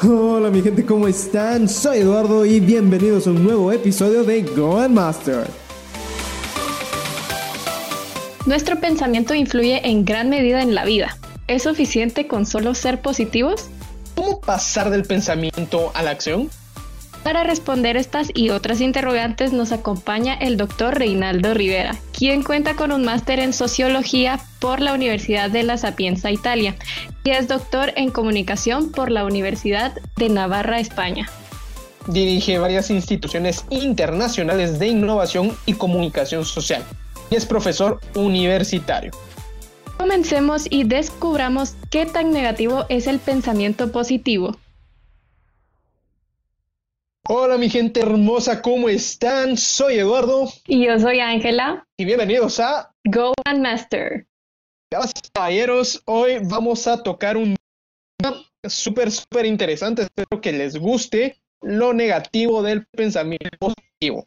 Hola mi gente, ¿cómo están? Soy Eduardo y bienvenidos a un nuevo episodio de Go and Master. Nuestro pensamiento influye en gran medida en la vida. ¿Es suficiente con solo ser positivos? ¿Cómo pasar del pensamiento a la acción? Para responder estas y otras interrogantes nos acompaña el doctor Reinaldo Rivera, quien cuenta con un máster en sociología por la Universidad de La Sapienza, Italia, y es doctor en comunicación por la Universidad de Navarra, España. Dirige varias instituciones internacionales de innovación y comunicación social y es profesor universitario. Comencemos y descubramos qué tan negativo es el pensamiento positivo. Hola mi gente hermosa, ¿cómo están? Soy Eduardo. Y yo soy Ángela. Y bienvenidos a Go and Master. Gracias caballeros, hoy vamos a tocar un tema súper, súper interesante. Espero que les guste lo negativo del pensamiento positivo.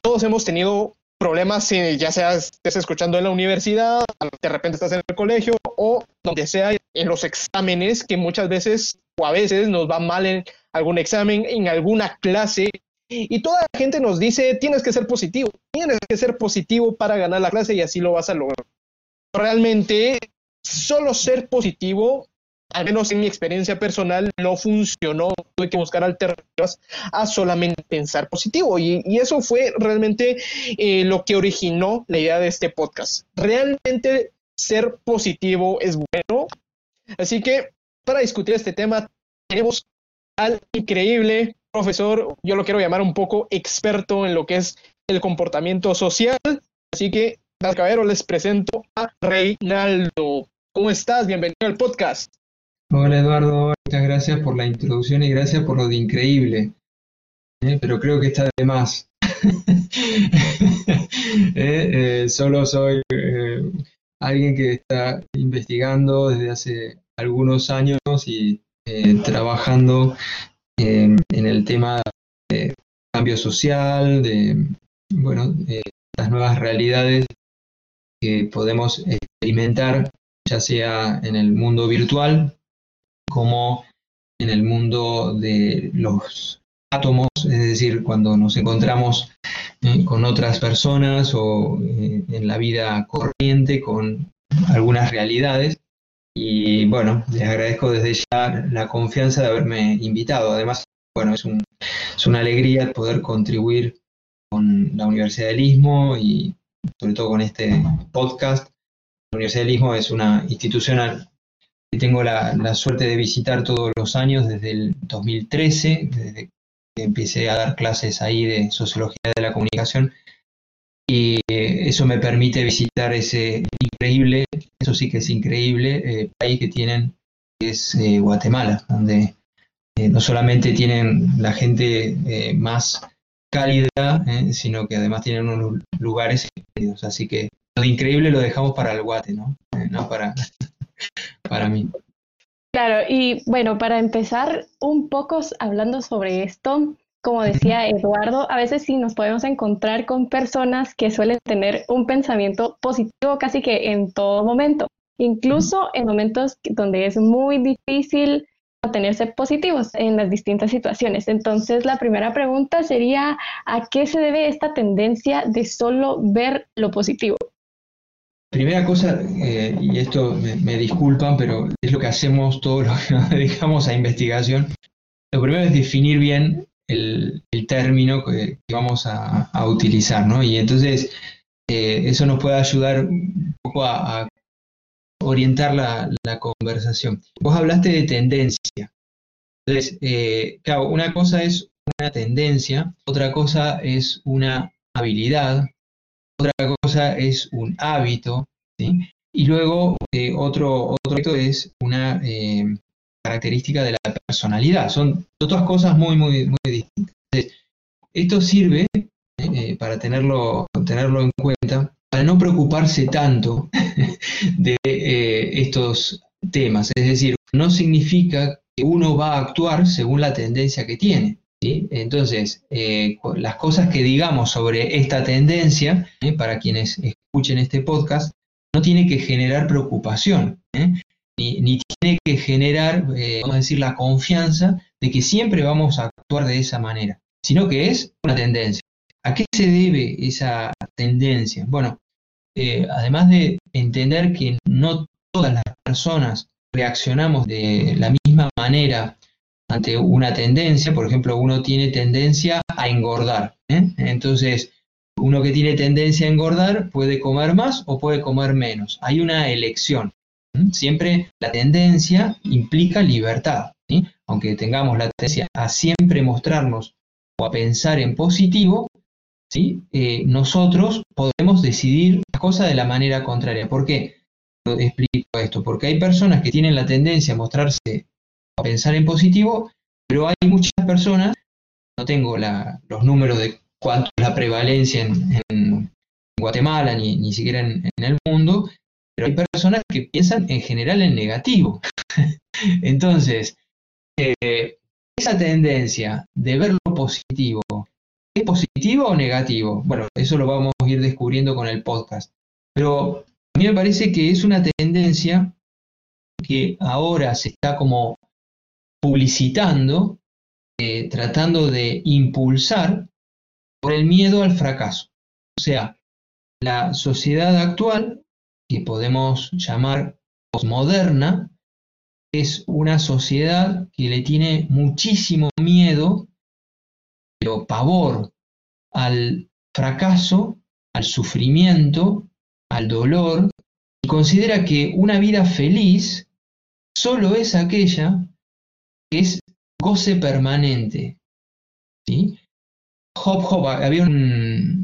Todos hemos tenido problemas, ya sea estés escuchando en la universidad, de repente estás en el colegio o donde sea en los exámenes, que muchas veces a veces nos va mal en algún examen, en alguna clase. Y toda la gente nos dice, tienes que ser positivo, tienes que ser positivo para ganar la clase y así lo vas a lograr. Realmente, solo ser positivo al menos en mi experiencia personal, no funcionó. Tuve que buscar alternativas a solamente pensar positivo. Y, eso fue realmente eh, lo que originó la idea de este podcast. Realmente ser positivo es bueno. Así que para discutir este tema, tenemos al increíble profesor, yo lo quiero llamar un poco experto en lo que es el comportamiento social. Así que, caballero, les presento a Reinaldo. ¿Cómo estás? Bienvenido al podcast. Hola Eduardo, muchas gracias por la introducción y gracias por lo de increíble. Eh, pero creo que está de más. Eh, eh, solo soy alguien que está investigando desde hace algunos años y trabajando en el tema de cambio social, de bueno, las nuevas realidades que podemos experimentar, ya sea en el mundo virtual como en el mundo de los átomos, es decir, cuando nos encontramos eh, con otras personas o eh, en la vida corriente con algunas realidades. Y bueno, les agradezco desde ya la confianza de haberme invitado. Además, bueno, es, es una alegría poder contribuir con la Universidad del Istmo y sobre todo con este podcast. La Universidad del Istmo es una institución tengo la, suerte de visitar todos los años desde el 2013, desde que empecé a dar clases ahí de sociología de la comunicación. Y eh, eso me permite visitar ese increíble, eso sí que es increíble, eh, país que tienen, que es eh, Guatemala, donde no solamente tienen la gente más cálida, sino que además tienen unos lugares Así que lo increíble lo dejamos para el Guate, ¿no? no para, para mí. Claro, y bueno, para empezar un poco hablando sobre esto, como decía Eduardo, a veces sí nos podemos encontrar con personas que suelen tener un pensamiento positivo casi que en todo momento, incluso en momentos donde es muy difícil mantenerse positivos en las distintas situaciones. Entonces, la primera pregunta sería, ¿a qué se debe esta tendencia de solo ver lo positivo? Primera cosa, eh, y esto me, disculpan, pero es lo que hacemos todos los que nos dedicamos a investigación. Lo primero es definir bien el, término que, vamos a, utilizar, ¿no? Y entonces eh, eso nos puede ayudar un poco a, orientar la, conversación. Vos hablaste de tendencia. Entonces, eh, claro, una cosa es una tendencia, otra cosa es una habilidad, otra cosa es un hábito, y luego eh, otro, otro es una característica de la personalidad. Son otras cosas muy, muy, muy distintas. esto sirve eh, para tenerlo, tenerlo en cuenta, para no preocuparse tanto de estos temas. Es decir, no significa que uno va a actuar según la tendencia que tiene. Entonces, eh, las cosas que digamos sobre esta tendencia, ¿eh? para quienes escuchen este podcast, no tiene que generar preocupación. ¿eh? Ni, tiene que generar, eh, vamos a decir, la confianza de que siempre vamos a actuar de esa manera, sino que es una tendencia. ¿A qué se debe esa tendencia? Bueno, eh, además de entender que no todas las personas reaccionamos de la misma manera ante una tendencia, por ejemplo, uno tiene tendencia a engordar. ¿eh? Entonces, uno que tiene tendencia a engordar puede comer más o puede comer menos. Hay una elección. Siempre la tendencia implica libertad. Aunque tengamos la tendencia a siempre mostrarnos o a pensar en positivo. Eh, nosotros podemos decidir las cosas de la manera contraria. ¿Por qué? Explico esto. Porque hay personas que tienen la tendencia a mostrarse o a pensar en positivo, pero hay muchas personas, no tengo los números de cuánto es la prevalencia en, Guatemala, ni, ni siquiera en, el mundo, pero hay personas que piensan en general en negativo. Entonces, eh, esa tendencia de ver lo positivo, ¿es positivo o negativo? Bueno, eso lo vamos a ir descubriendo con el podcast. Pero a mí me parece que es una tendencia que ahora se está como publicitando, eh, tratando de impulsar por el miedo al fracaso. O sea, la sociedad actual, que podemos llamar posmoderna, es una sociedad que le tiene muchísimo miedo, pero pavor al fracaso, al sufrimiento, al dolor, y considera que una vida feliz solo es aquella que es goce permanente. ¿sí? Hop Hop, había un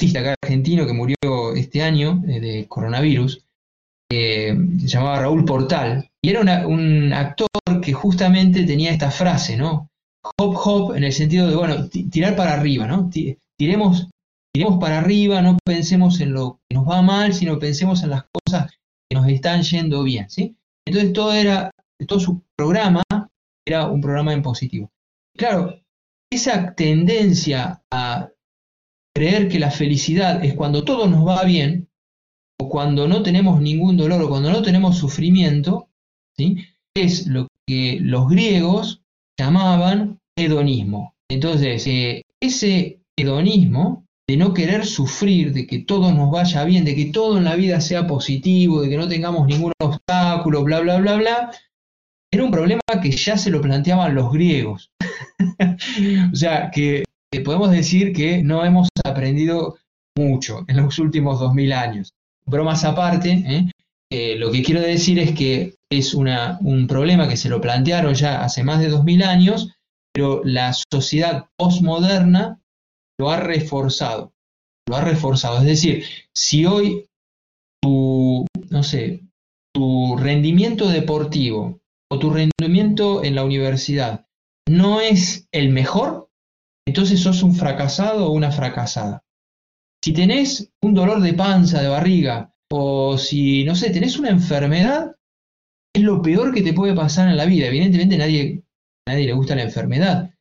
artista acá argentino que murió este año eh, de coronavirus, se llamaba Raúl Portal, y era un actor que justamente tenía esta frase, ¿no? Hop hop en el sentido de, bueno, tirar para arriba, ¿no? Tiremos, tiremos para arriba, no pensemos en lo que nos va mal, sino pensemos en las cosas que nos están yendo bien, ¿sí? Entonces todo era, todo su programa era un programa en positivo. Claro, esa tendencia a creer que la felicidad es cuando todo nos va bien, o cuando no tenemos ningún dolor, o cuando no tenemos sufrimiento, ¿sí? es lo que los griegos llamaban hedonismo. Entonces, eh, ese hedonismo de no querer sufrir, de que todo nos vaya bien, de que todo en la vida sea positivo, de que no tengamos ningún obstáculo, bla, bla, bla, bla, era un problema que ya se lo planteaban los griegos. o sea, que podemos decir que no hemos aprendido mucho en los últimos 2000 años. Bromas aparte, ¿eh? Eh, lo que quiero decir es que es una, un problema que se lo plantearon ya hace más de 2000 años, pero la sociedad postmoderna lo ha reforzado. Lo ha reforzado. Es decir, si hoy tu, no sé, tu rendimiento deportivo o tu rendimiento en la universidad no es el mejor, entonces sos un fracasado o una fracasada. Si tenés un dolor de panza, de barriga, o si, no sé, tenés una enfermedad, es lo peor que te puede pasar en la vida. Evidentemente nadie, nadie le gusta la enfermedad,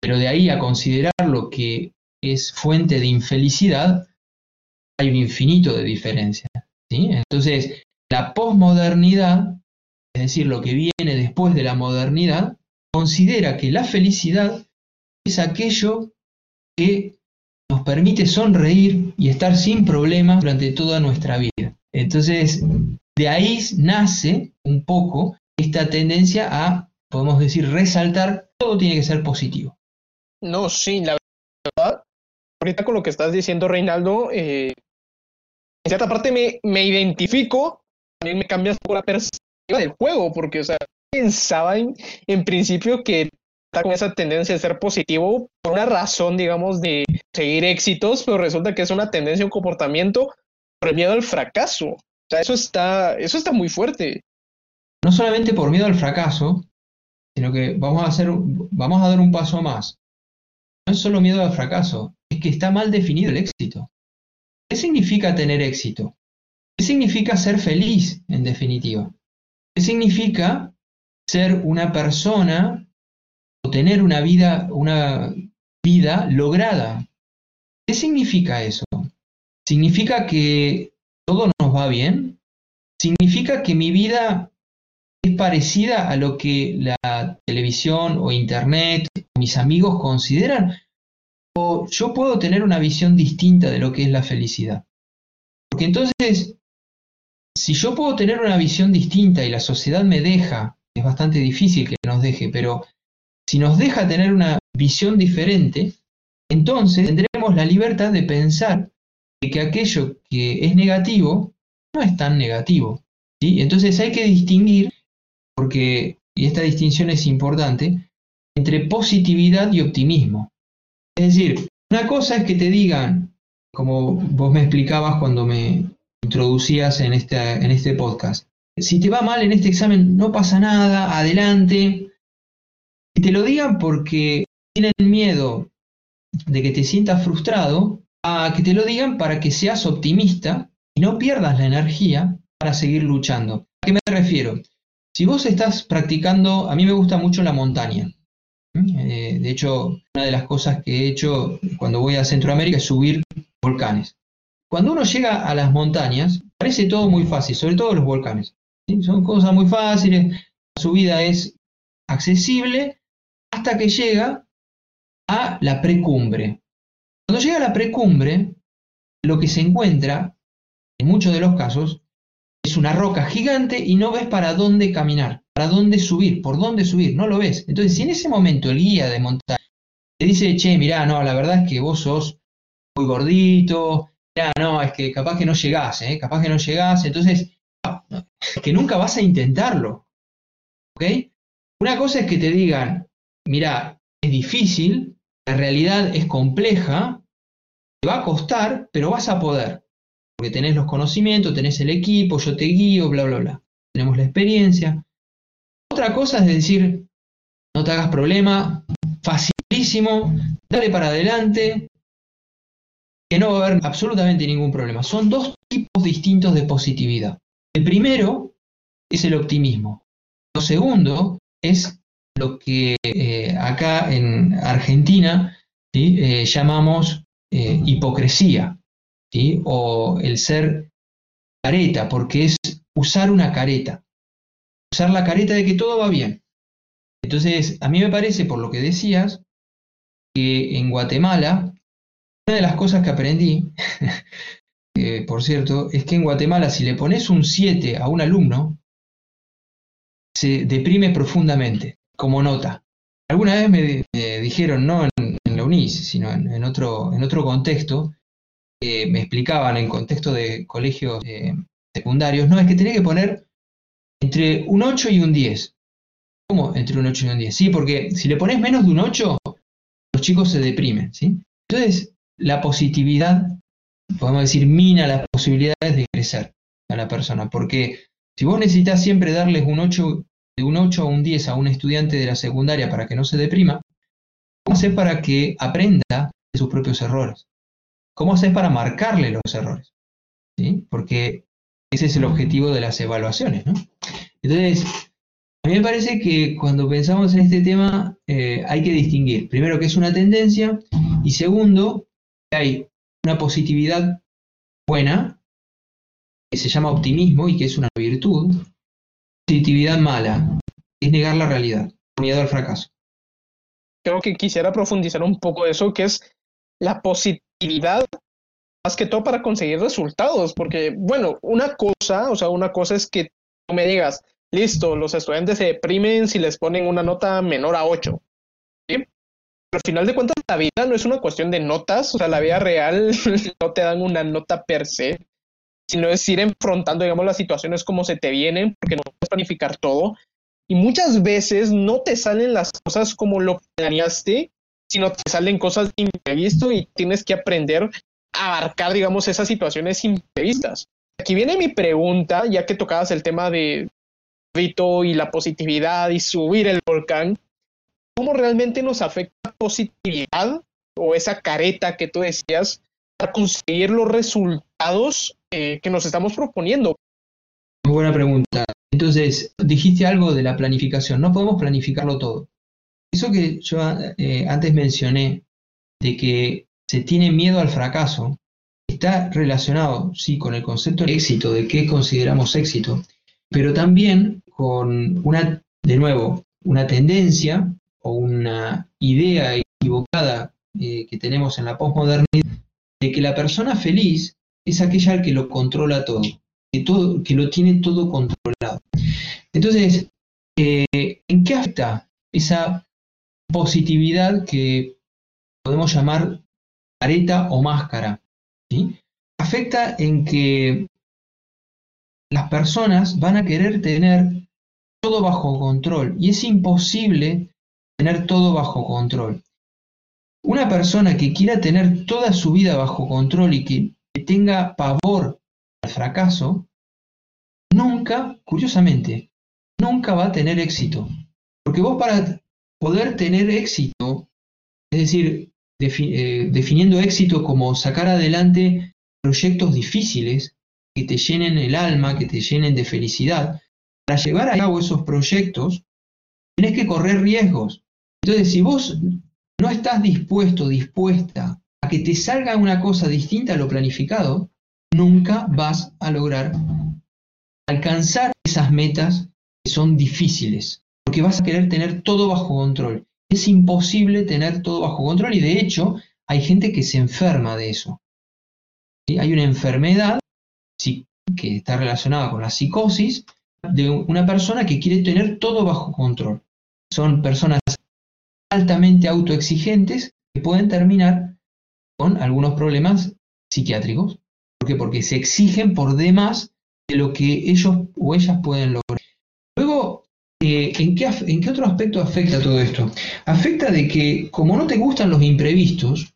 pero de ahí a considerar lo que es fuente de infelicidad, hay un infinito de diferencia. ¿sí? Entonces, la posmodernidad es decir, lo que viene después de la modernidad, considera que la felicidad es aquello que nos permite sonreír y estar sin problemas durante toda nuestra vida. Entonces, de ahí nace un poco esta tendencia a, podemos decir, resaltar, todo tiene que ser positivo. No, sí, la verdad, ahorita con lo que estás diciendo, Reinaldo, eh, en cierta parte me, me identifico, también me cambias por la perspectiva del juego, porque, o sea, pensaba en, principio que está con esa tendencia de ser positivo por una razón, digamos, de seguir éxitos, pero resulta que es una tendencia, un comportamiento por el miedo al fracaso. O sea, eso está, eso está muy fuerte. No solamente por miedo al fracaso, sino que vamos a hacer, vamos a dar un paso más. No es solo miedo al fracaso, es que está mal definido el éxito. ¿Qué significa tener éxito? ¿Qué significa ser feliz, en definitiva? ¿Qué significa ser una persona tener una vida, una vida lograda? ¿Qué significa eso? ¿Significa que todo nos va bien? ¿Significa que mi vida es parecida a lo que la televisión o internet, mis amigos consideran, o yo puedo tener una visión distinta de lo que es la felicidad. Porque entonces, si yo puedo tener una visión distinta y la sociedad me deja, es bastante difícil que nos deje, pero si nos deja tener una visión diferente, entonces tendremos la libertad de pensar que aquello que es negativo no es tan negativo. ¿sí? Entonces hay que distinguir, porque, y esta distinción es importante, entre positividad y optimismo. Es decir, una cosa es que te digan, como vos me explicabas cuando me introducías en este, en este podcast, si te va mal en este examen no pasa nada, adelante. Te lo digan porque tienen miedo de que te sientas frustrado, a que te lo digan para que seas optimista y no pierdas la energía para seguir luchando. ¿A qué me refiero? Si vos estás practicando, a mí me gusta mucho la montaña. Eh, de hecho, una de las cosas que he hecho cuando voy a Centroamérica es subir volcanes. Cuando uno llega a las montañas, parece todo muy fácil, sobre todo los volcanes. Son cosas muy fáciles, la subida es accesible hasta que llega a la precumbre. Cuando llega a la precumbre, lo que se encuentra, en muchos de los casos, es una roca gigante y no ves para dónde caminar, para dónde subir, por dónde subir, no lo ves. Entonces, si en ese momento el guía de montaña te dice, che, mirá, no, la verdad es que vos sos muy gordito, mirá, no, es que capaz que no llegás, ¿eh? capaz que no llegás, entonces que nunca vas a intentarlo. ¿Ok? Una cosa es que te digan, mira, es difícil, la realidad es compleja, te va a costar, pero vas a poder. Porque tenés los conocimientos, tenés el equipo, yo te guío, bla, bla, bla. Tenemos la experiencia. Otra cosa es decir, no te hagas problema, facilísimo, dale para adelante, que no va a haber absolutamente ningún problema. Son dos tipos distintos de positividad. El primero es el optimismo. Lo segundo es lo que eh, acá en Argentina eh, llamamos eh, hipocresía, o el ser careta, porque es usar una careta, usar la careta de que todo va bien. Entonces, a mí me parece, por lo que decías, que en Guatemala, una de las cosas que aprendí por cierto, es que en Guatemala si le pones un 7 a un alumno, se deprime profundamente, como nota. Alguna vez me, dijeron, no en, la UNIS, sino en, otro, en otro contexto, me explicaban en contexto de colegios eh, secundarios, no, es que tenés que poner entre un 8 y un 10. ¿Cómo entre un 8 y un 10? Sí, porque si le pones menos de un 8, los chicos se deprimen, ¿sí? Entonces, la positividad podemos decir, mina las posibilidades de crecer a la persona. Porque si vos necesitas siempre darles un 8, de un 8 a un 10 a un estudiante de la secundaria para que no se deprima, ¿cómo haces para que aprenda de sus propios errores? ¿Cómo haces para marcarle los errores? ¿Sí? Porque ese es el objetivo de las evaluaciones. Entonces, a mí me parece que cuando pensamos en este tema eh, hay que distinguir, primero, que es una tendencia y segundo, que hay una positividad buena, que se llama optimismo y que es una virtud, positividad mala, es negar la realidad, miedo al fracaso. Creo que quisiera profundizar un poco eso, que es la positividad, más que todo para conseguir resultados, porque, bueno, una cosa, o sea, una cosa es que tú me digas, listo, los estudiantes se deprimen si les ponen una nota menor a 8 al final de cuentas la vida no es una cuestión de notas, o sea, la vida real no te dan una nota per se, sino es ir enfrentando, digamos, las situaciones como se te vienen, porque no puedes planificar todo. Y muchas veces no te salen las cosas como lo planeaste, sino te salen cosas imprevisto y tienes que aprender a abarcar, digamos, esas situaciones imprevistas. Aquí viene mi pregunta, ya que tocabas el tema de Vito y la positividad y subir el volcán. ¿Cómo realmente nos afecta positividad o esa careta que tú decías para conseguir los resultados que nos estamos proponiendo? Muy buena pregunta. Entonces, dijiste algo de la planificación. No podemos planificarlo todo. Eso que yo eh, antes mencioné, de que se tiene miedo al fracaso, está relacionado, sí, con el concepto de éxito, de qué consideramos éxito, pero también con una, de nuevo, una tendencia o una idea equivocada eh, que tenemos en la posmodernidad de que la persona feliz es aquella que lo controla todo, que, lo tiene todo controlado. Entonces, eh, ¿en qué afecta esa positividad que podemos llamar careta o máscara? Afecta en que las personas van a querer tener todo bajo control y es imposible tener todo bajo control. Una persona que quiera tener toda su vida bajo control y que tenga pavor al fracaso, nunca, curiosamente, nunca va a tener éxito. Porque vos para poder tener éxito, es decir, eh, definiendo éxito como sacar adelante proyectos difíciles que te llenen el alma, que te llenen de felicidad, para llevar a cabo esos proyectos, tenés que correr riesgos. Entonces, si vos no estás dispuesto, dispuesta a que te salga una cosa distinta a lo planificado, nunca vas a lograr alcanzar esas metas que son difíciles, porque vas a querer tener todo bajo control. Es imposible tener todo bajo control y de hecho hay gente que se enferma de eso. Hay una enfermedad que está relacionada con la psicosis de una persona que quiere tener todo bajo control. Son personas altamente autoexigentes que pueden terminar algunos problemas psiquiátricos. ¿Por qué? Porque se exigen por demás de lo que ellos o ellas pueden lograr. Luego, eh, ¿en, qué, ¿en qué otro aspecto afecta todo esto? Afecta de que como no te gustan los imprevistos,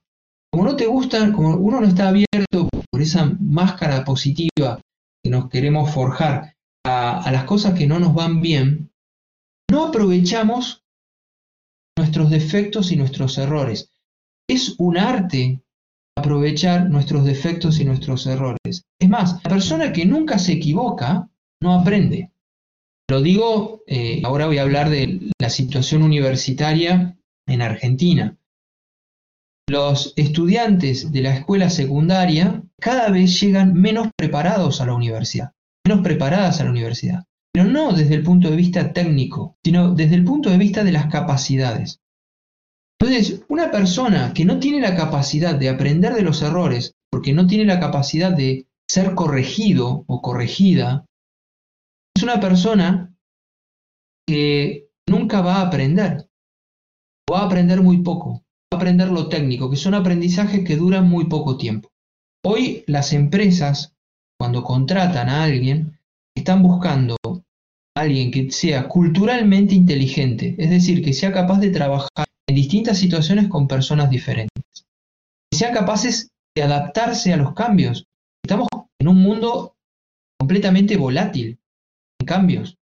como no te gustan, como uno no está abierto por esa máscara positiva que nos queremos forjar a las cosas que no nos van bien, no aprovechamos nuestros defectos y nuestros errores. Es un arte aprovechar nuestros defectos y nuestros errores. Es más, la persona que nunca se equivoca no aprende. Lo digo, eh, ahora voy a hablar de la situación universitaria en Argentina. Los estudiantes de la escuela secundaria cada vez llegan menos preparados a la universidad, menos preparadas a la universidad pero no desde el punto de vista técnico, sino desde el punto de vista de las capacidades. Entonces, una persona que no tiene la capacidad de aprender de los errores, porque no tiene la capacidad de ser corregido o corregida, es una persona que nunca va a aprender, va a aprender muy poco, va a aprender lo técnico, que son aprendizajes que duran muy poco tiempo. Hoy las empresas, cuando contratan a alguien, están buscando alguien que sea culturalmente inteligente, es decir, que sea capaz de trabajar distintas situaciones con personas diferentes, que sean capaces de adaptarse a los cambios. Estamos en un mundo completamente volátil, en cambios.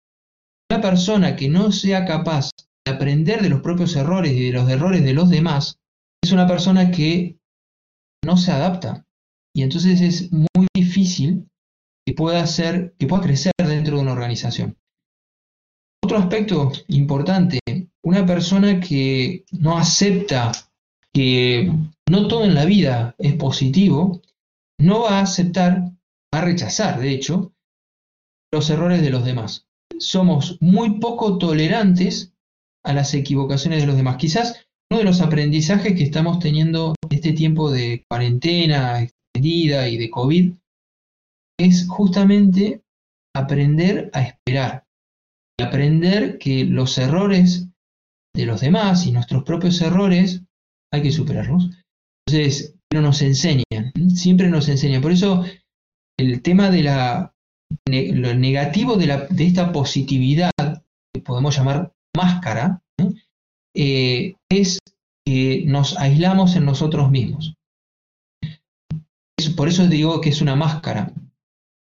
Una persona que no sea capaz de aprender de los propios errores y de los errores de los demás, es una persona que no se adapta. Y entonces es muy difícil que pueda, ser, que pueda crecer dentro de una organización. Otro aspecto importante, una persona que no acepta que no todo en la vida es positivo, no va a aceptar, va a rechazar, de hecho, los errores de los demás. Somos muy poco tolerantes a las equivocaciones de los demás. Quizás uno de los aprendizajes que estamos teniendo este tiempo de cuarentena extendida y de COVID es justamente aprender a esperar aprender que los errores de los demás y nuestros propios errores hay que superarlos. Entonces, no nos enseñan, siempre nos enseñan. Por eso, el tema de la, lo negativo de, la, de esta positividad, que podemos llamar máscara, eh, es que nos aislamos en nosotros mismos. por eso digo que es una máscara.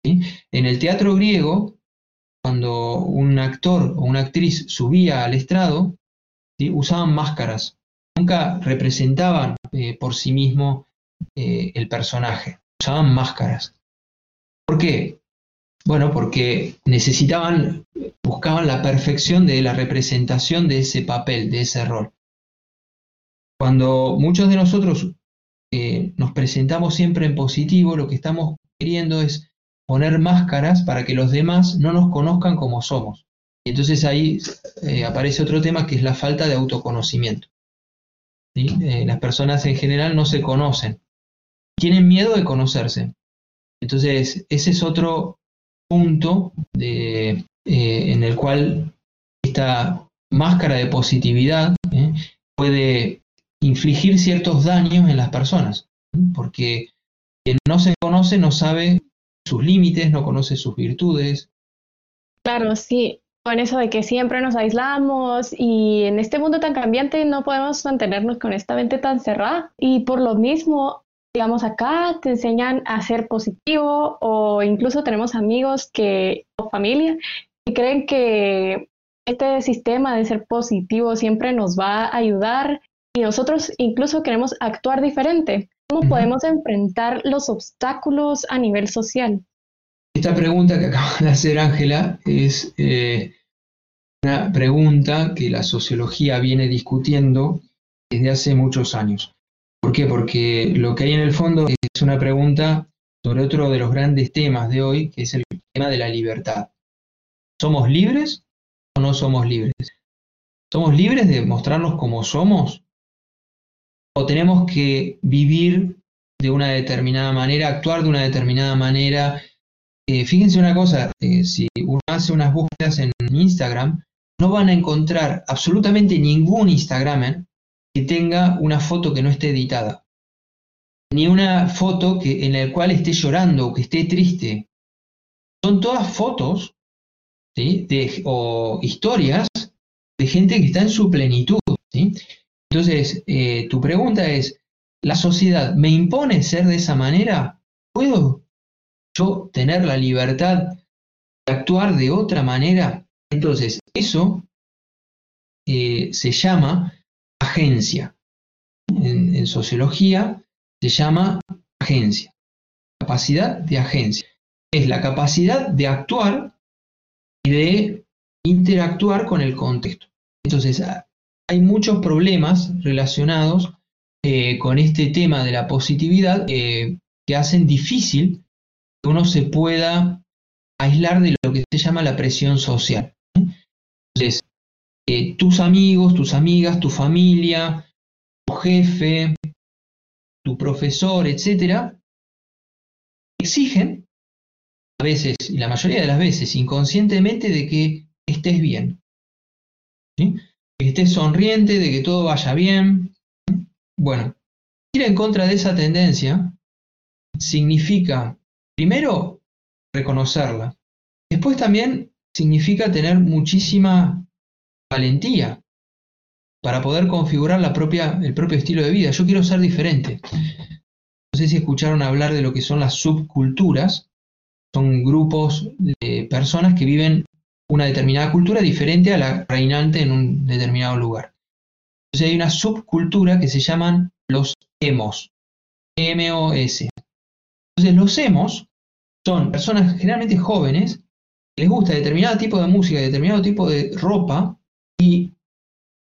En el teatro griego, cuando un actor o una actriz subía al estrado, usaban máscaras, nunca representaban eh, por sí mismo eh, el personaje, usaban máscaras. ¿Por qué? Bueno, porque necesitaban, buscaban la perfección de la representación de ese papel, de ese rol. Cuando muchos de nosotros eh, nos presentamos siempre en positivo, lo que estamos queriendo es poner máscaras para que los demás no nos conozcan como somos. Y entonces ahí eh, aparece otro tema que es la falta de autoconocimiento. Eh, las personas en general no se conocen, tienen miedo de conocerse. Entonces, ese es otro punto de, en el cual esta máscara de positividad puede infligir ciertos daños en las personas, porque quien no se conoce no sabe sus límites, no conoce sus virtudes. Claro, sí, con eso de que siempre nos aislamos y en este mundo tan cambiante no podemos mantenernos con esta mente tan cerrada y por lo mismo, digamos acá te enseñan a ser positivo o incluso tenemos amigos que o familia que creen que este sistema de ser positivo siempre nos va a ayudar y nosotros incluso queremos actuar diferente. ¿Cómo podemos enfrentar los obstáculos a nivel social? Esta pregunta que acaba de hacer Ángela es eh, una pregunta que la sociología viene discutiendo desde hace muchos años. ¿Por qué? Porque lo que hay en el fondo es una pregunta sobre otro de los grandes temas de hoy, que es el tema de la libertad. ¿Somos libres o no somos libres? ¿Somos libres de mostrarnos como somos? ¿O tenemos que vivir de una determinada manera, actuar de una determinada manera? Eh, fíjense una cosa, eh, si uno hace unas búsquedas en Instagram, no van a encontrar absolutamente ningún Instagramer que tenga una foto que no esté editada, ni una foto que, en la cual esté llorando o que esté triste. Son todas fotos o historias de gente que está en su plenitud. Entonces, eh, tu pregunta es, ¿la sociedad me impone ser de esa manera? ¿Puedo yo tener la libertad de actuar de otra manera? Entonces, eso eh, se llama agencia. en sociología se llama agencia, capacidad de agencia. Es la capacidad de actuar y de interactuar con el contexto. Entonces, hay muchos problemas relacionados eh, con este tema de la positividad que hacen difícil que uno se pueda aislar de lo que se llama la presión social. Entonces, eh, tus amigos, tus amigas, tu familia, tu jefe, tu profesor, etcétera, exigen a veces, y la mayoría de las veces, inconscientemente, de que estés bien. Que estés sonriente, de que todo vaya bien. Bueno, ir en contra de esa tendencia significa, primero, reconocerla. Después también significa tener muchísima valentía para poder configurar la propia, el propio estilo de vida. Yo quiero ser diferente. No sé si escucharon hablar de lo que son las subculturas son grupos de personas que viven una determinada cultura diferente a la reinante en un determinado lugar. Entonces hay una subcultura que se llaman los emos, M-O-S. Entonces los emos son personas generalmente jóvenes que les gusta determinado tipo de música, determinado tipo de ropa y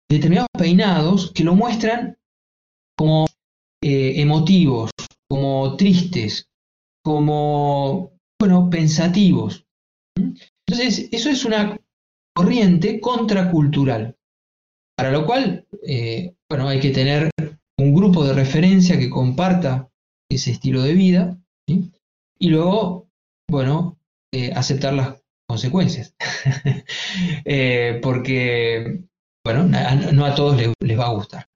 determinados peinados que lo muestran como eh, emotivos, como tristes, como bueno, pensativos. Entonces, eso es una corriente contracultural, para lo cual, eh, bueno, hay que tener un grupo de referencia que comparta ese estilo de vida, y luego, bueno, eh, aceptar las consecuencias. Eh, porque, bueno, no a todos les, va a gustar.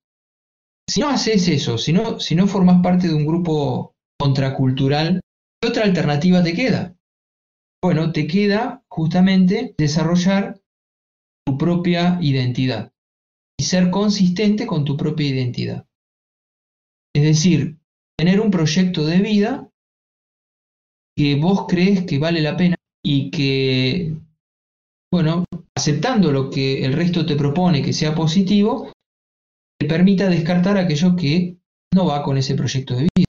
Si no haces eso, si no, si no formas parte de un grupo contracultural, ¿Qué otra alternativa te queda? Bueno, te queda justamente desarrollar tu propia identidad y ser consistente con tu propia identidad. Es decir, tener un proyecto de vida que vos crees que vale la pena y que, bueno, aceptando lo que el resto te propone que sea positivo, te permita descartar aquello que no va con ese proyecto de vida.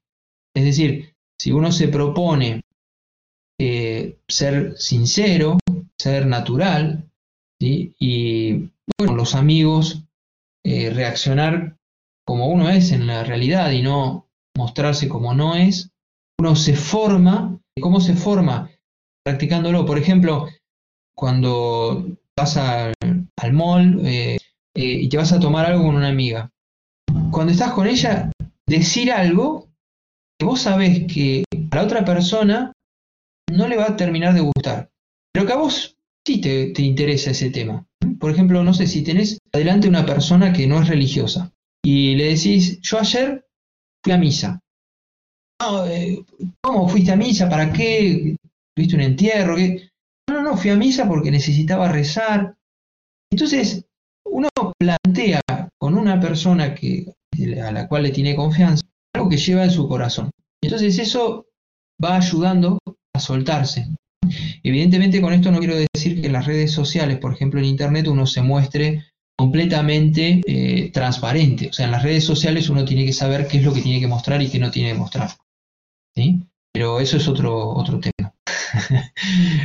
Es decir, si uno se propone eh, ser sincero, ser natural, y con los amigos eh, reaccionar como uno es en la realidad y no mostrarse como no es, uno se forma. ¿Cómo se forma? Practicándolo. Por ejemplo, cuando vas al, mall eh, eh, y te vas a tomar algo con una amiga. Cuando estás con ella, decir algo que vos sabés que a la otra persona no le va a terminar de gustar, pero que a vos sí te, te interesa ese tema. Por ejemplo, no sé, si tenés adelante una persona que no es religiosa y le decís, yo ayer fui a misa. Eh, ¿Cómo fuiste a misa? ¿Para qué? ¿Viste un entierro? No, no, no, fui a misa porque necesitaba rezar. Entonces, uno plantea con una persona que, a la cual le tiene confianza algo que lleva en su corazón. Entonces eso va ayudando a soltarse. Evidentemente con esto no quiero decir que en las redes sociales, por ejemplo en Internet, uno se muestre completamente eh, transparente. O sea, en las redes sociales uno tiene que saber qué es lo que tiene que mostrar y qué no tiene que mostrar. ¿Sí? Pero eso es otro, otro tema.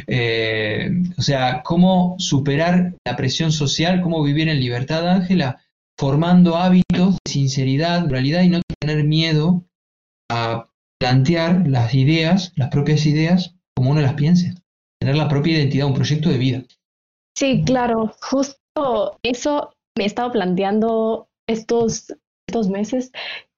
Eh, o sea, cómo superar la presión social, cómo vivir en libertad, Ángela, formando hábitos de sinceridad, realidad y no tener miedo a plantear las ideas, las propias ideas, como uno las piense. Tener la propia identidad, un proyecto de vida. Sí, claro, justo eso me he estado planteando estos, estos meses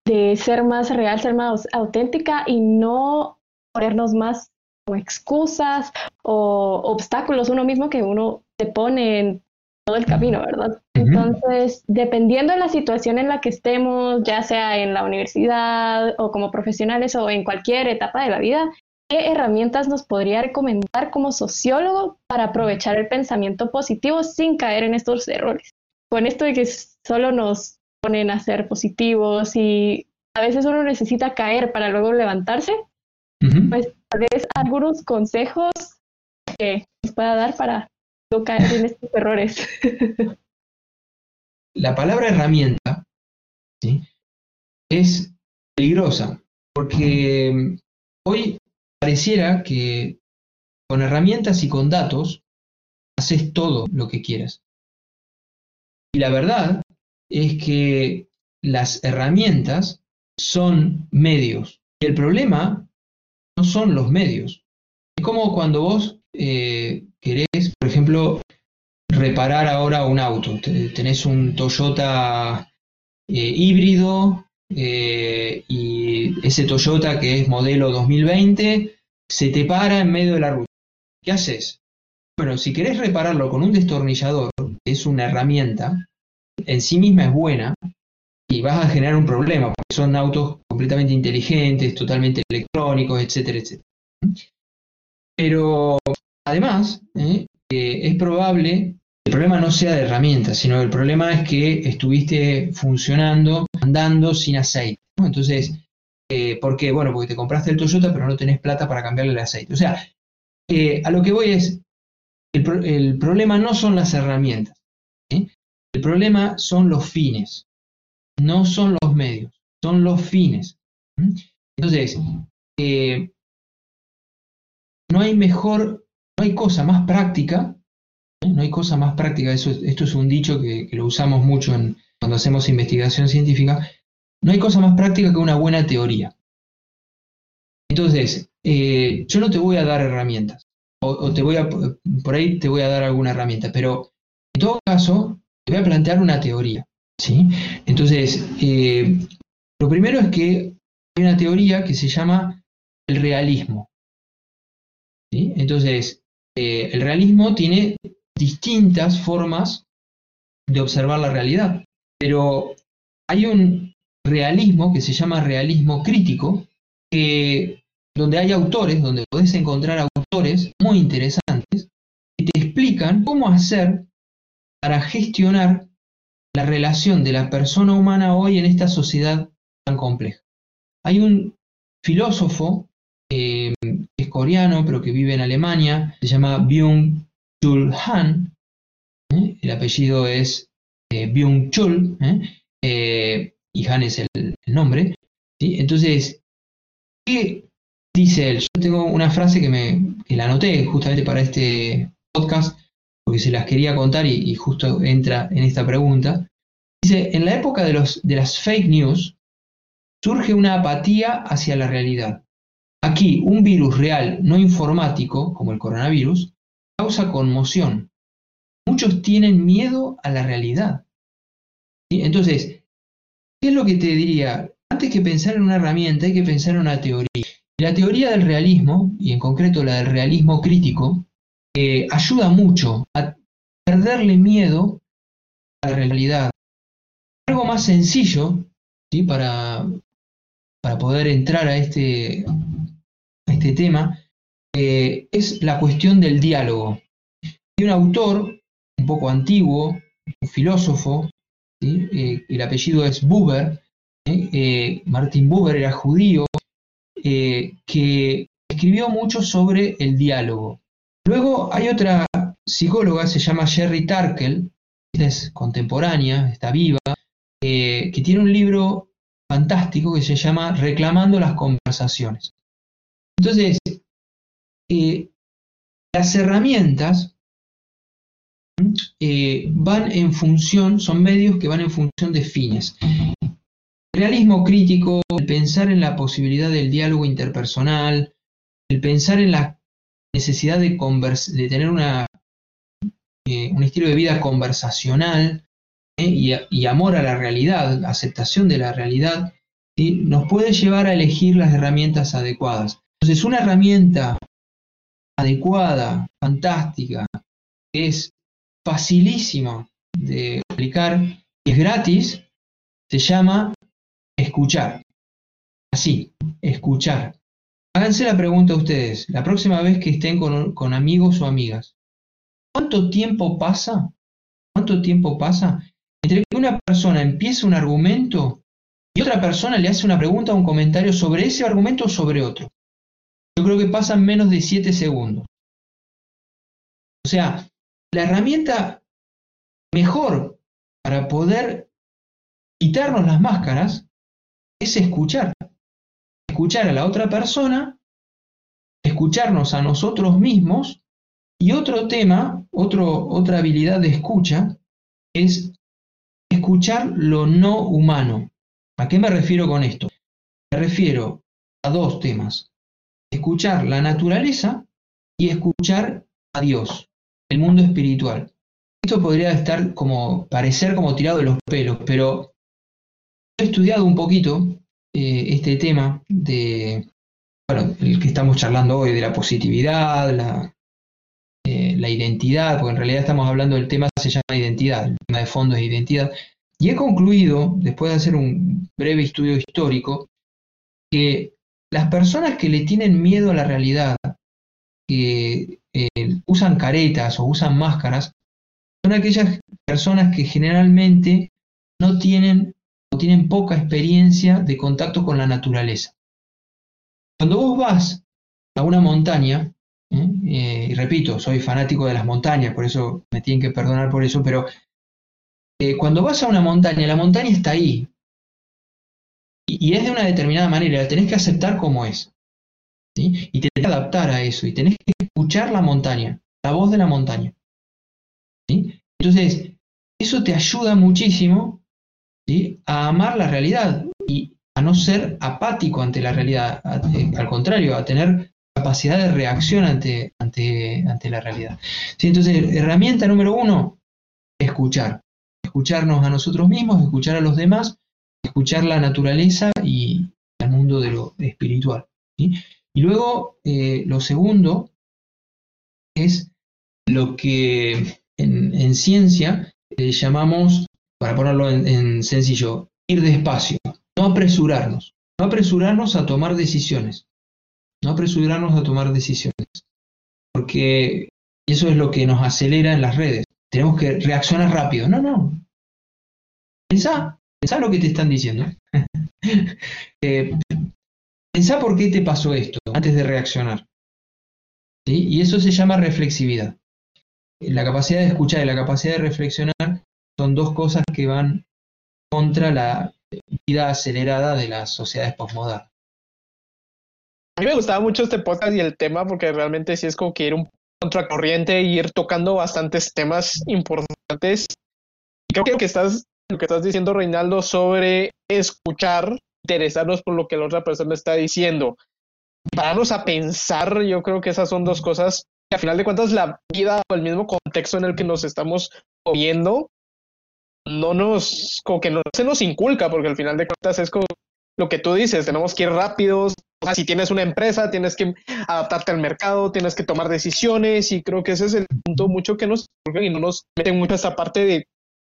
de ser más real, ser más auténtica y no ponernos más excusas o obstáculos uno mismo que uno te pone en todo el camino, ¿verdad? Entonces, dependiendo de la situación en la que estemos, ya sea en la universidad o como profesionales o en cualquier etapa de la vida, ¿qué herramientas nos podría recomendar como sociólogo para aprovechar el pensamiento positivo sin caer en estos errores? Con esto de que solo nos ponen a ser positivos y a veces uno necesita caer para luego levantarse, pues tal vez algunos consejos que nos pueda dar para no caer en estos errores. La palabra herramienta es peligrosa porque mm, hoy pareciera que con herramientas y con datos haces todo lo que quieras. Y la verdad es que las herramientas son medios. Y el problema no son los medios. Es como cuando vos eh, querés, por ejemplo, reparar ahora un auto. Tenés un Toyota eh, híbrido eh, y ese Toyota que es modelo 2020 se te para en medio de la ruta. ¿Qué haces? Bueno, si querés repararlo con un destornillador, que es una herramienta, en sí misma es buena, y vas a generar un problema, porque son autos completamente inteligentes, totalmente electrónicos, etcétera, etcétera. Pero además, eh, es probable el problema no sea de herramientas, sino el problema es que estuviste funcionando, andando sin aceite. Entonces, eh, ¿por qué? Bueno, porque te compraste el Toyota, pero no tenés plata para cambiarle el aceite. O sea, eh, a lo que voy es, el, problema no son las herramientas, el problema son los fines, no son los medios, son los fines. Entonces, eh, no hay mejor, no hay cosa más práctica no hay cosa más práctica, esto es un dicho que, lo usamos mucho cuando hacemos investigación científica, no hay cosa más práctica que una buena teoría. Entonces, eh, yo no te voy a dar herramientas, o, te voy a, por ahí te voy a dar alguna herramienta, pero en todo caso, te voy a plantear una teoría. ¿sí? Entonces, eh, lo primero es que hay una teoría que se llama el realismo. Entonces, eh, el realismo tiene distintas formas de observar la realidad. Pero hay un realismo que se llama realismo crítico, que, donde hay autores, donde podés encontrar autores muy interesantes que te explican cómo hacer para gestionar la relación de la persona humana hoy en esta sociedad tan compleja. Hay un filósofo eh, que es coreano, pero que vive en Alemania, se llama Byung Han, ¿eh? el apellido es eh, Byung-chul, y Han es el, nombre. Entonces, ¿qué dice él? Yo tengo una frase que, me, la anoté justamente para este podcast, porque se las quería contar y, justo entra en esta pregunta. Dice, en la época de, los, de las fake news, surge una apatía hacia la realidad. Aquí, un virus real no informático, como el coronavirus, causa conmoción. muchos tienen miedo a la realidad. Entonces, ¿qué es lo que te diría? Antes que pensar en una herramienta, hay que pensar en una teoría. La teoría del realismo, y en concreto la del realismo crítico, eh, ayuda mucho a perderle miedo a la realidad. Algo más sencillo, ¿sí? para, para poder entrar a este, a este tema, eh, es la cuestión del diálogo. Hay un autor un poco antiguo, un filósofo, eh, el apellido es Buber, Martin Buber era judío, que escribió mucho sobre el diálogo. Luego hay otra psicóloga, se llama Sherry Tarkel, es contemporánea, está viva, eh, que tiene un libro fantástico que se llama Reclamando las conversaciones. Entonces, eh, las herramientas eh, van en función, son medios que van en función de fines. El realismo crítico, el pensar en la posibilidad del diálogo interpersonal, el pensar en la necesidad de, de tener eh, un estilo de vida conversacional eh, y, amor a la realidad, aceptación de la realidad, nos puede llevar a elegir las herramientas adecuadas. Entonces, una herramienta adecuada, fantástica, que es facilísima de aplicar y es gratis, se llama escuchar. Así, escuchar. Háganse la pregunta a ustedes, la próxima vez que estén con, amigos o amigas, ¿cuánto tiempo pasa? ¿Cuánto tiempo pasa entre que una persona empieza un argumento y otra persona le hace una pregunta o un comentario sobre ese argumento o sobre otro? Yo creo que pasan menos de 7 segundos. O sea, la herramienta mejor para poder quitarnos las máscaras es escuchar escuchar a la otra persona, escucharnos a nosotros mismos y otro tema, otro, otra habilidad de escucha es escuchar lo no humano. ¿A qué me refiero con esto? Me refiero a dos temas. Escuchar la naturaleza y escuchar a Dios, el mundo espiritual. Esto podría estar como, parecer como tirado de los pelos, pero he estudiado un poquito eh, este tema de, bueno, el que estamos charlando hoy, de la positividad, la, eh, la identidad, porque en realidad estamos hablando del tema se llama identidad, el tema de fondo es identidad, y he concluido, después de hacer un breve estudio histórico, que las personas que le tienen miedo a la realidad, que eh, usan caretas o usan máscaras, son aquellas personas que generalmente no tienen tienen poca experiencia de contacto con la naturaleza. Cuando vos vas a una montaña, ¿eh? Eh, y repito, soy fanático de las montañas, por eso me tienen que perdonar por eso, pero eh, cuando vas a una montaña, la montaña está ahí. Y, es de una determinada manera, la tenés que aceptar como es. Y tenés que adaptar a eso, y tenés que escuchar la montaña, la voz de la montaña. Entonces, eso te ayuda muchísimo a amar la realidad y a no ser apático ante la realidad, eh, al contrario, a tener capacidad de reacción ante, ante, ante la realidad. Entonces, herramienta número uno, escuchar. Escucharnos a nosotros mismos, escuchar a los demás, escuchar la naturaleza y el mundo de lo espiritual. Y luego, eh, lo segundo es lo que en, ciencia eh, llamamos para ponerlo en, sencillo, ir despacio, no apresurarnos, no apresurarnos a tomar decisiones, no apresurarnos a tomar decisiones, porque eso es lo que nos acelera en las redes. Tenemos que reaccionar rápido. No, no. Pensá, pensá lo que te están diciendo. eh, pensá por qué te pasó esto antes de reaccionar. Y eso se llama reflexividad. La capacidad de escuchar y la capacidad de reflexionar son dos cosas que van contra la vida acelerada de las sociedades postmodernas. A mí me gustaba mucho este podcast y el tema porque realmente sí es como que ir un contracorriente y ir tocando bastantes temas importantes. Creo que lo que estás, lo que estás diciendo, Reinaldo, sobre escuchar, interesarnos por lo que la otra persona está diciendo, pararnos a pensar, yo creo que esas son dos cosas al final de cuentas la vida o el mismo contexto en el que nos estamos moviendo no nos, como que no se nos inculca, porque al final de cuentas es como lo que tú dices, tenemos que ir rápidos. si tienes una empresa, tienes que adaptarte al mercado, tienes que tomar decisiones y creo que ese es el punto mucho que nos y no nos meten mucho esa parte de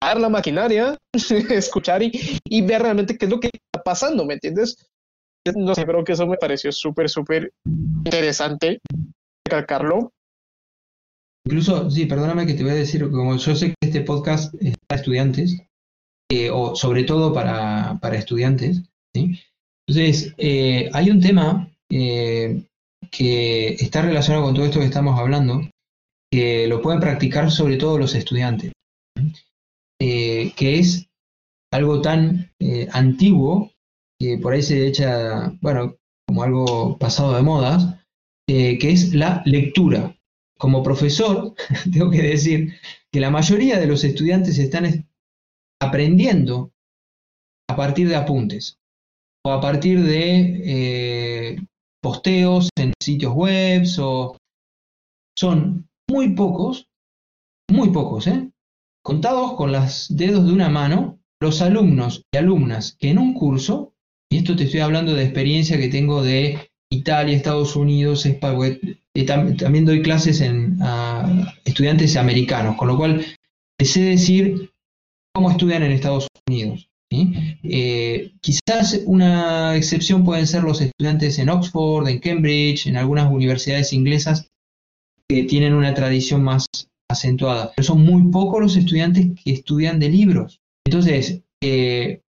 dar la maquinaria, escuchar y, y, ver realmente qué es lo que está pasando, ¿me entiendes? No sé, creo que eso me pareció súper, súper interesante recalcarlo. Incluso, sí, perdóname que te voy a decir, como yo sé que este podcast es para estudiantes, eh, o sobre todo para, para estudiantes, entonces, eh, hay un tema eh, que está relacionado con todo esto que estamos hablando, que lo pueden practicar sobre todo los estudiantes, que es algo tan antiguo que por ahí se echa, bueno, como algo pasado de modas, que es la lectura. Como profesor, tengo que decir que la mayoría de los estudiantes están aprendiendo a partir de apuntes o a partir de eh, posteos en sitios web o son muy pocos, muy pocos, ¿eh? contados con los dedos de una mano, los alumnos y alumnas que en un curso, y esto te estoy hablando de experiencia que tengo de Italia, Estados Unidos, también doy clases en, a estudiantes americanos, con lo cual sé decir cómo estudian en Estados Unidos. Eh, quizás una excepción pueden ser los estudiantes en Oxford, en Cambridge, en algunas universidades inglesas que tienen una tradición más acentuada, pero son muy pocos los estudiantes que estudian de libros. Entonces, eh,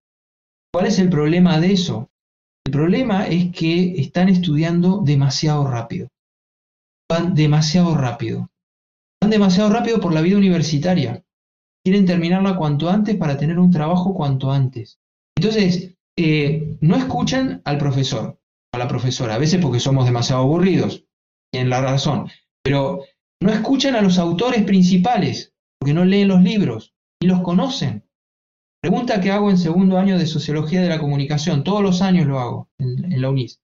¿cuál es el problema de eso? El problema es que están estudiando demasiado rápido. Van demasiado rápido. Van demasiado rápido por la vida universitaria quieren terminarla cuanto antes para tener un trabajo cuanto antes. Entonces, eh, no escuchan al profesor, a la profesora, a veces porque somos demasiado aburridos, tienen la razón, pero no escuchan a los autores principales, porque no leen los libros, ni los conocen. Pregunta que hago en segundo año de Sociología de la Comunicación, todos los años lo hago en, la UNIS.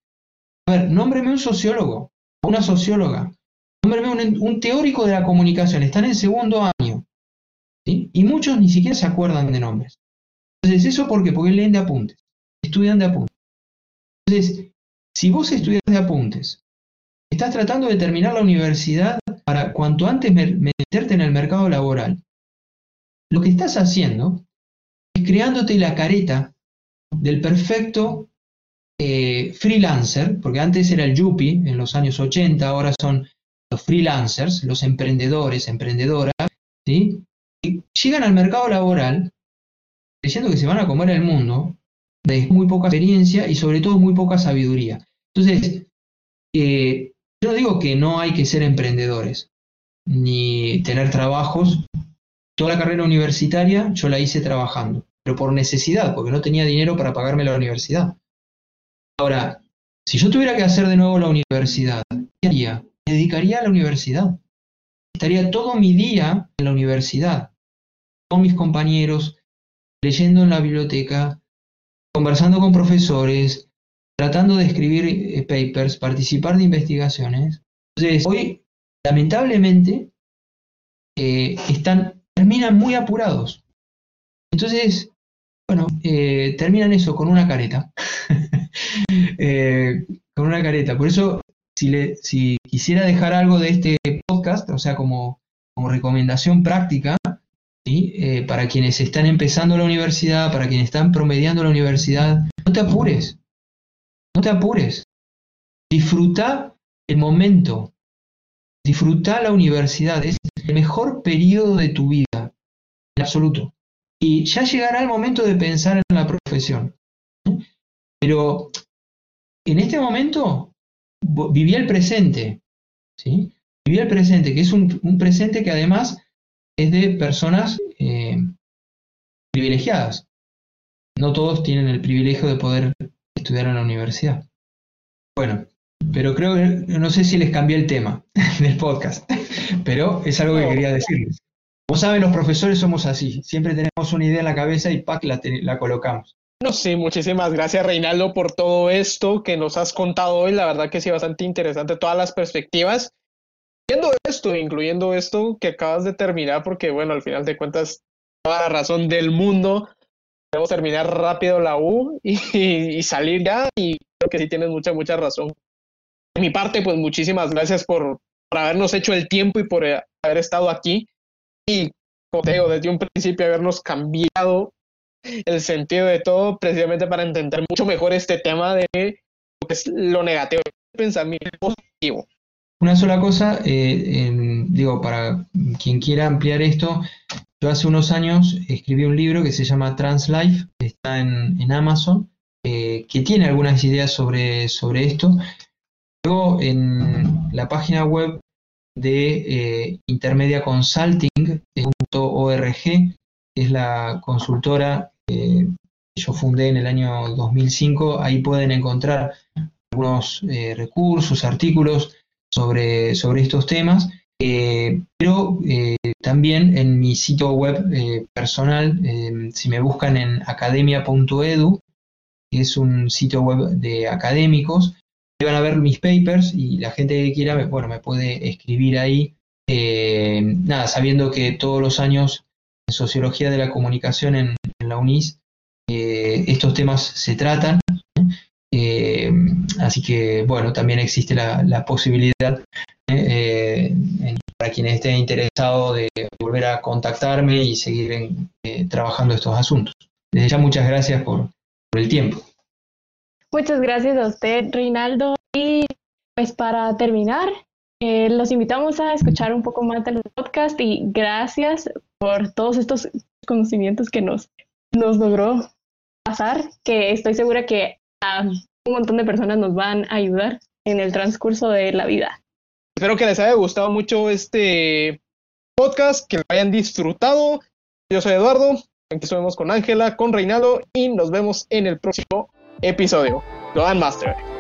A ver, nómbreme un sociólogo, una socióloga, un teórico de la comunicación, están en segundo año. Y muchos ni siquiera se acuerdan de nombres. Entonces, ¿eso por qué? Porque leen de apuntes, estudian de apuntes. Entonces, si vos estudias de apuntes, estás tratando de terminar la universidad para cuanto antes meterte en el mercado laboral, lo que estás haciendo es creándote la careta del perfecto eh, freelancer, porque antes era el yuppie en los años 80, ahora son los freelancers, los emprendedores, emprendedoras, ¿sí? llegan al mercado laboral creyendo que se van a comer el mundo, de muy poca experiencia y sobre todo muy poca sabiduría. Entonces, eh, yo digo que no hay que ser emprendedores, ni tener trabajos. Toda la carrera universitaria yo la hice trabajando, pero por necesidad, porque no tenía dinero para pagarme la universidad. Ahora, si yo tuviera que hacer de nuevo la universidad, ¿qué haría? Dedicaría a la universidad. Estaría todo mi día en la universidad, con mis compañeros, leyendo en la biblioteca, conversando con profesores, tratando de escribir eh, papers, participar de investigaciones. Entonces, hoy, lamentablemente, eh, están, terminan muy apurados. Entonces, bueno, eh, terminan eso con una careta. con una careta. Por eso, si, quisiera dejar algo de este podcast, o sea, como, como recomendación práctica, eh, para quienes están empezando la universidad, para quienes están promediando la universidad, no te apures, no te apures. Disfruta el momento, disfruta la universidad, es el mejor periodo de tu vida, en absoluto. Y ya llegará el momento de pensar en la profesión. Pero en este momento vivía el presente, ¿sí? Vivía el presente, que es un, un presente que además es de personas eh, privilegiadas. No todos tienen el privilegio de poder estudiar en la universidad. Bueno, pero creo que no sé si les cambié el tema del podcast, pero es algo que quería decirles. Como saben, los profesores somos así, siempre tenemos una idea en la cabeza y ¡pac! la, la colocamos. No sé, muchísimas gracias Reinaldo por todo esto que nos has contado hoy. La verdad que sí, bastante interesante todas las perspectivas. incluyendo esto, incluyendo esto que acabas de terminar, porque bueno, al final de cuentas, toda la razón del mundo, debemos terminar rápido la U y, salir ya, y creo que sí tienes mucha, mucha razón. De mi parte, pues muchísimas gracias por, por habernos hecho el tiempo y por eh, haber estado aquí. Y como te digo, desde un principio habernos cambiado el sentido de todo, precisamente para entender mucho mejor este tema de lo que es lo negativo, el pensamiento positivo. Una sola cosa, eh, digo, para quien quiera ampliar esto, yo hace unos años escribí un libro que se llama Trans Life, está en, Amazon, eh, que tiene algunas ideas sobre, sobre esto. Luego en la página web de eh, Intermedia Consulting.org, que es la consultora que yo fundé en el año 2005. Ahí pueden encontrar algunos recursos, artículos sobre, sobre estos temas, eh, pero eh, también en mi sitio web eh, personal, si me buscan en academia.edu, que es un sitio web de académicos, van a ver mis papers y la gente que quiera, bueno, me puede escribir ahí. nada, sabiendo que todos los años Sociología de la Comunicación en, la UNIS, estos temas se tratan eh, así que, bueno, también existe la, posibilidad eh, para quienes estén interesados de volver a contactarme y seguir eh, trabajando estos asuntos. Desde ya muchas gracias por, el tiempo. Muchas gracias a usted, Reinaldo. Y pues para terminar, los invitamos a escuchar un poco más del podcast y gracias por todos estos conocimientos que nos, nos logró pasar, que estoy segura que un montón de personas nos van a ayudar en el transcurso de la vida. Espero que les haya gustado mucho este podcast, que lo hayan disfrutado. Yo soy Eduardo, aquí estuvimos con Ángela, con Reinaldo y nos vemos en el próximo episodio. Master.